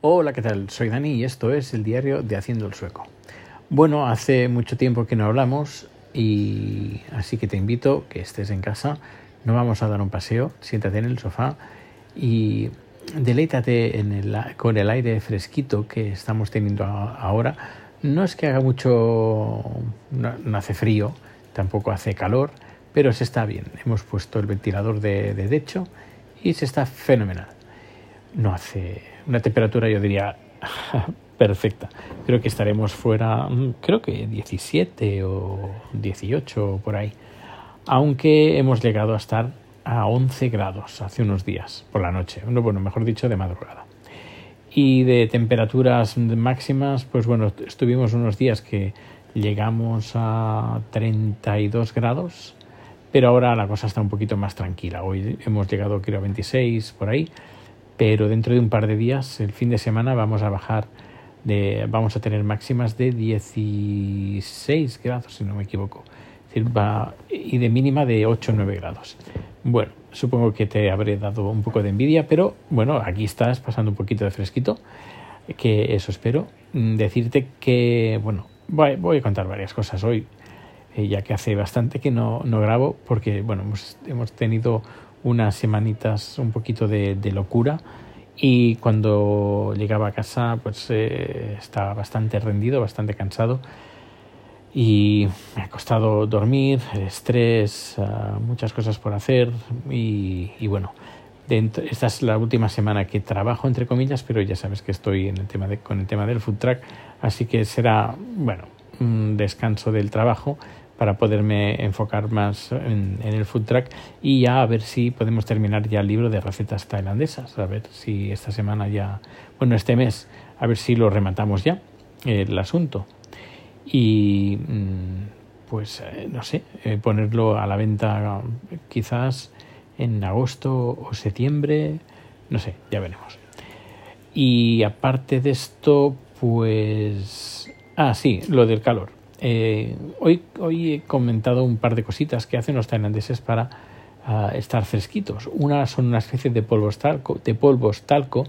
Hola, ¿qué tal? Soy Dani y esto es el diario de Haciendo el Sueco. Bueno, hace mucho tiempo que no hablamos y así que te invito que estés en casa. No vamos a dar un paseo, siéntate en el sofá y deleítate con el aire fresquito que estamos teniendo ahora. No es que haga mucho, no, hace frío, tampoco hace calor, pero se está bien. Hemos puesto el ventilador de, de techo y se está fenomenal. No hace una temperatura, yo diría, perfecta. Creo que estaremos fuera, mm, creo que 17 o 18 por ahí. Aunque hemos llegado a estar a 11 grados hace unos días por la noche, bueno, mejor dicho, de madrugada. Y de temperaturas máximas, pues bueno, estuvimos unos días que llegamos a 32 grados, pero ahora la cosa está un poquito más tranquila. Hoy hemos llegado creo a 26 por ahí pero dentro de un par de días, el fin de semana, vamos a bajar, de, vamos a tener máximas de 16 grados, si no me equivoco, y de mínima de 8 o 9 grados. Bueno, supongo que te habré dado un poco de envidia, pero bueno, aquí estás pasando un poquito de fresquito, que eso espero. Mm, decirte que, bueno, voy, a contar varias cosas hoy, eh, ya que hace bastante que no, no grabo, porque, bueno, hemos, hemos tenido unas semanitas un poquito de, locura. Y cuando llegaba a casa pues eh, estaba bastante rendido, bastante cansado. Y me ha costado dormir, estrés, ah, muchas cosas por hacer. Y, bueno, esta es la última semana que trabajo entre comillas, pero ya sabes que estoy en el tema de, con el tema del food track, así que será bueno un descanso del trabajo para poderme enfocar más en, el food track y ya a ver si podemos terminar ya el libro de recetas tailandesas, a ver si esta semana ya, bueno, este mes, a ver si lo rematamos ya el asunto. Y mm, pues eh, no sé, eh, ponerlo a la venta quizás en agosto o septiembre, no sé, ya veremos. Y aparte de esto, pues... Ah, sí, lo del calor. Eh, hoy, he comentado un par de cositas que hacen los tailandeses para ah, estar fresquitos. Una son una especie de polvos talco, de polvos talco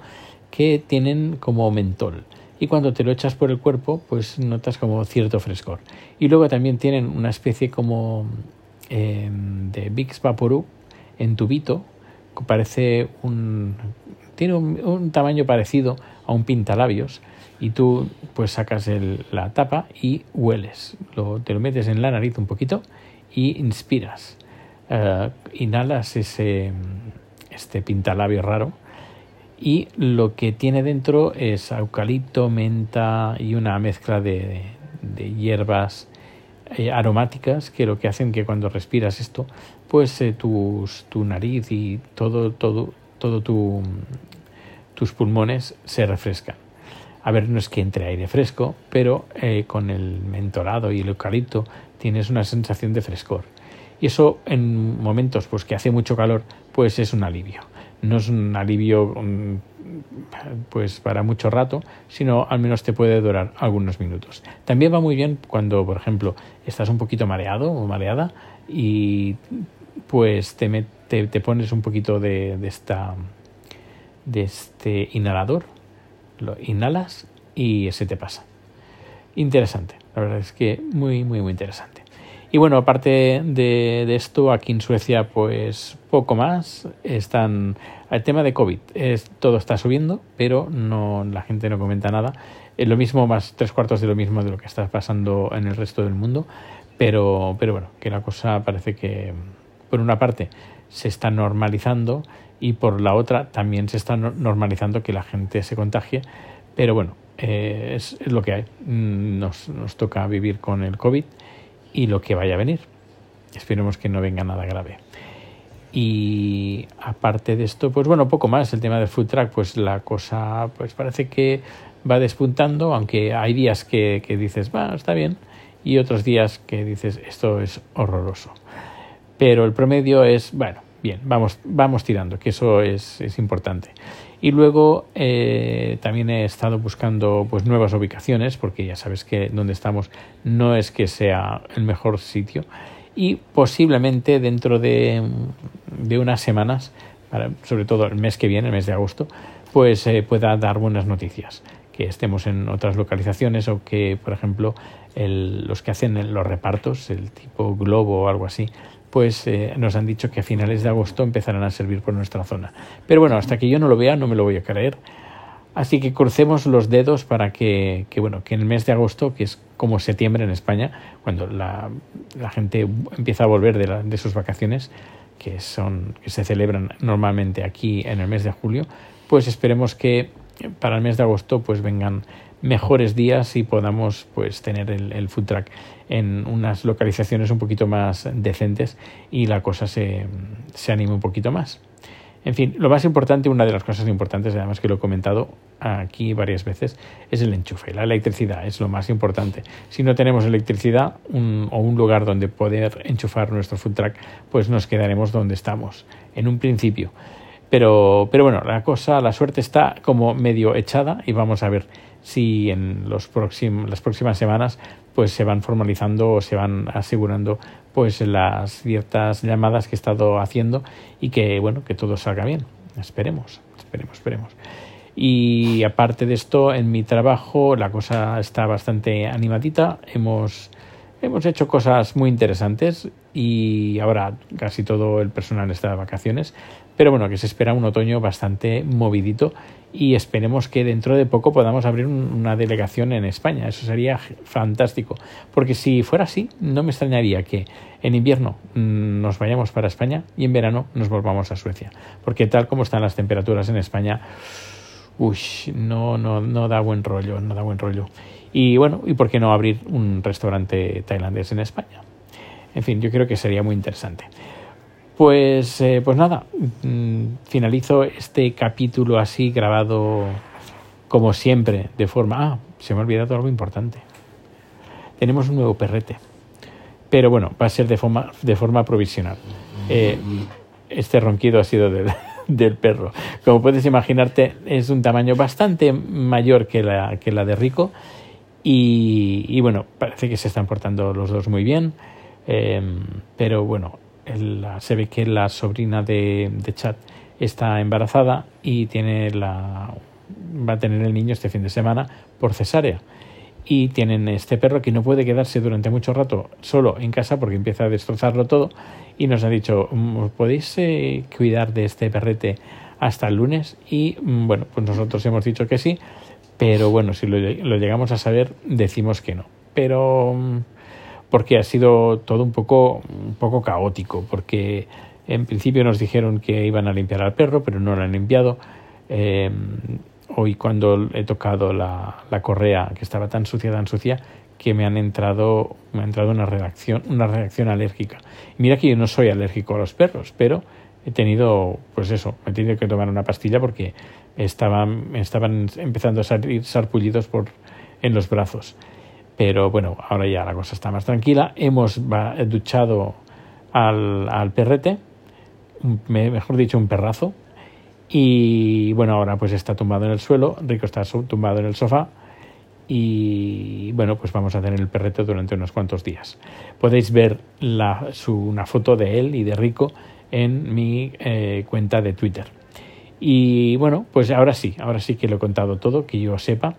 que tienen como mentol. Y cuando te lo echas por el cuerpo, pues notas como cierto frescor. Y luego también tienen una especie como em, de Vicks Vaporub en tubito, parece un. tiene un tamaño parecido a un pintalabios y tú pues sacas la tapa y hueles. Lo, te lo metes en la nariz un poquito y inspiras. Eh, inhalas ese este pintalabio raro y lo que tiene dentro es eucalipto, menta y una mezcla de, hierbas eh, aromáticas que lo que hacen que cuando respiras esto pues eh, tu nariz y todo todo todo tu, tus pulmones se refrescan a ver, no es que entre aire fresco, pero eh, con el mentolado y el eucalipto tienes una sensación de frescor. Y eso en momentos pues que hace mucho calor, pues es un alivio. No es un alivio mm, pues para mucho rato, sino al menos te puede durar algunos minutos. También va muy bien cuando, por ejemplo, estás un poquito mareado o mareada y pues te, te, pones un poquito de, de, esta, de este inhalador lo inhalas y se te pasa. Interesante, la verdad es que muy, muy, muy interesante. Y bueno, aparte de, esto, aquí en Suecia, pues poco más. Están. El tema de COVID, es, todo está subiendo, pero no la gente no comenta nada. Es lo mismo, más tres cuartos de lo mismo de lo que está pasando en el resto del mundo. Pero, pero bueno, que la cosa parece que, por una parte, se está normalizando y por la otra también se está normalizando que la gente se contagie, pero bueno, eh, es, lo que hay. Mm, nos, nos toca vivir con el COVID y lo que vaya a venir. Esperemos que no venga nada grave. Y aparte de esto, pues bueno, poco más. El tema del food track, pues la cosa, pues parece que va despuntando, aunque hay días que, que dices, va, está bien, y otros días que dices, esto es horroroso. Pero el promedio es, bueno, bien, vamos, vamos tirando, que eso es, es importante. Y luego eh, también he estado buscando pues nuevas ubicaciones, porque ya sabes que donde estamos no es que sea el mejor sitio. Y posiblemente dentro de, de unas semanas, sobre todo el mes que viene, el mes de agosto, pues eh, pueda dar buenas noticias que estemos en otras localizaciones o que, por ejemplo, los que hacen los repartos, el tipo Globo o algo así, pues eh, nos han dicho que a finales de agosto empezarán a servir por nuestra zona. Pero bueno, hasta que yo no lo vea no me lo voy a creer. Así que crucemos los dedos para que, bueno, que en el mes de agosto, que es como septiembre en España, cuando la, gente empieza a volver de, de sus vacaciones, que, son, que se celebran normalmente aquí en el mes de julio, pues esperemos que para el mes de agosto pues vengan mejores días y podamos pues tener el, food track en unas localizaciones un poquito más decentes y la cosa se, se anime un poquito más. En fin, lo más importante, una de las cosas importantes, además que lo he comentado aquí varias veces, es el enchufe. La electricidad es lo más importante. Si no tenemos electricidad o un lugar donde poder enchufar nuestro food track, pues nos quedaremos donde estamos, en un principio. Pero, pero bueno, la cosa, la suerte está como medio echada y vamos a ver si en los las próximas semanas pues se van formalizando o se van asegurando pues las ciertas llamadas que he estado haciendo y que bueno que todo salga bien. Esperemos esperemos esperemos. Y aparte de esto en mi trabajo la cosa está bastante animadita. Hemos hemos hecho cosas muy interesantes y ahora casi todo el personal está de vacaciones pero bueno, que se espera un otoño bastante movidito y esperemos que dentro de poco podamos abrir una delegación en España. Eso sería fantástico, porque si fuera así, no me extrañaría que en invierno mm, nos vayamos para España y en verano nos volvamos a Suecia, porque tal como están las temperaturas en España, uy, no, no, no da buen rollo, no da buen rollo. Y bueno, ¿y por qué no abrir un restaurante tailandés en España? En fin, yo creo que sería muy interesante. Pues, eh, pues nada, mm, finalizo este capítulo así grabado como siempre, de forma... Ah, se me ha olvidado algo importante. Tenemos un nuevo perrete, pero bueno, va a ser de forma, de forma provisional. Eh, este ronquido ha sido del, del, perro. Como puedes imaginarte, es un tamaño bastante mayor que la, que la de Rico y, bueno, parece que se están portando los dos muy bien, eh, pero bueno, se ve que la sobrina de, de Chad está embarazada y tiene la, va a tener el niño este fin de semana por cesárea. Y tienen este perro que no puede quedarse durante mucho rato solo en casa porque empieza a destrozarlo todo. Y nos ha dicho, mm, ¿podéis eh, cuidar de este perrete hasta el lunes? Y mm, bueno, pues nosotros hemos dicho que sí. Pero bueno, si lo, lo llegamos a saber, decimos que no. Pero mm, porque ha sido todo un poco, un poco caótico, porque en principio nos dijeron que iban a limpiar al perro, pero no lo han limpiado. Eh, hoy cuando he tocado la, la, correa, que estaba tan sucia, tan sucia, que me han entrado, me ha entrado una reacción, una reacción alérgica. mira que yo no soy alérgico a los perros, pero he tenido, pues eso, he tenido que tomar una pastilla porque estaban, estaban empezando a salir sarpullidos por, en los brazos. Pero bueno, ahora ya la cosa está más tranquila. Hemos duchado al, al perrete, mejor dicho, un perrazo. Y bueno, ahora pues está tumbado en el suelo, Rico está tumbado en el sofá. Y bueno, pues vamos a tener el perrete durante unos cuantos días. Podéis ver la, su, una foto de él y de Rico en mi eh, cuenta de Twitter. Y bueno, pues ahora sí, ahora sí que lo he contado todo, que yo sepa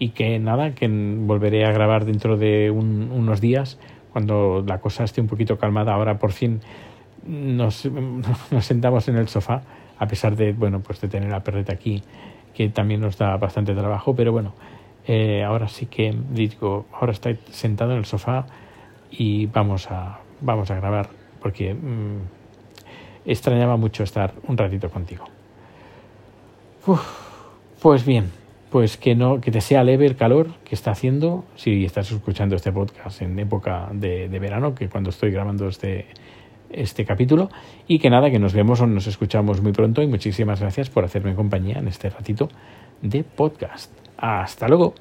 y que nada, que volveré a grabar dentro de unos días cuando la cosa esté un poquito calmada. Ahora por fin nos, sentamos en el sofá, a pesar de, bueno, pues de tener a perreta aquí, que también nos da bastante trabajo, pero bueno, eh, ahora sí que digo, ahora estoy sentado en el sofá y vamos a, vamos a grabar, porque mm, extrañaba mucho estar un ratito contigo. pues bien, pues que no que te sea leve el calor que está haciendo si estás escuchando este podcast en época de, verano que cuando estoy grabando este este capítulo. Y que nada que nos vemos o nos escuchamos muy pronto y muchísimas gracias por hacerme compañía en este ratito de podcast. Hasta luego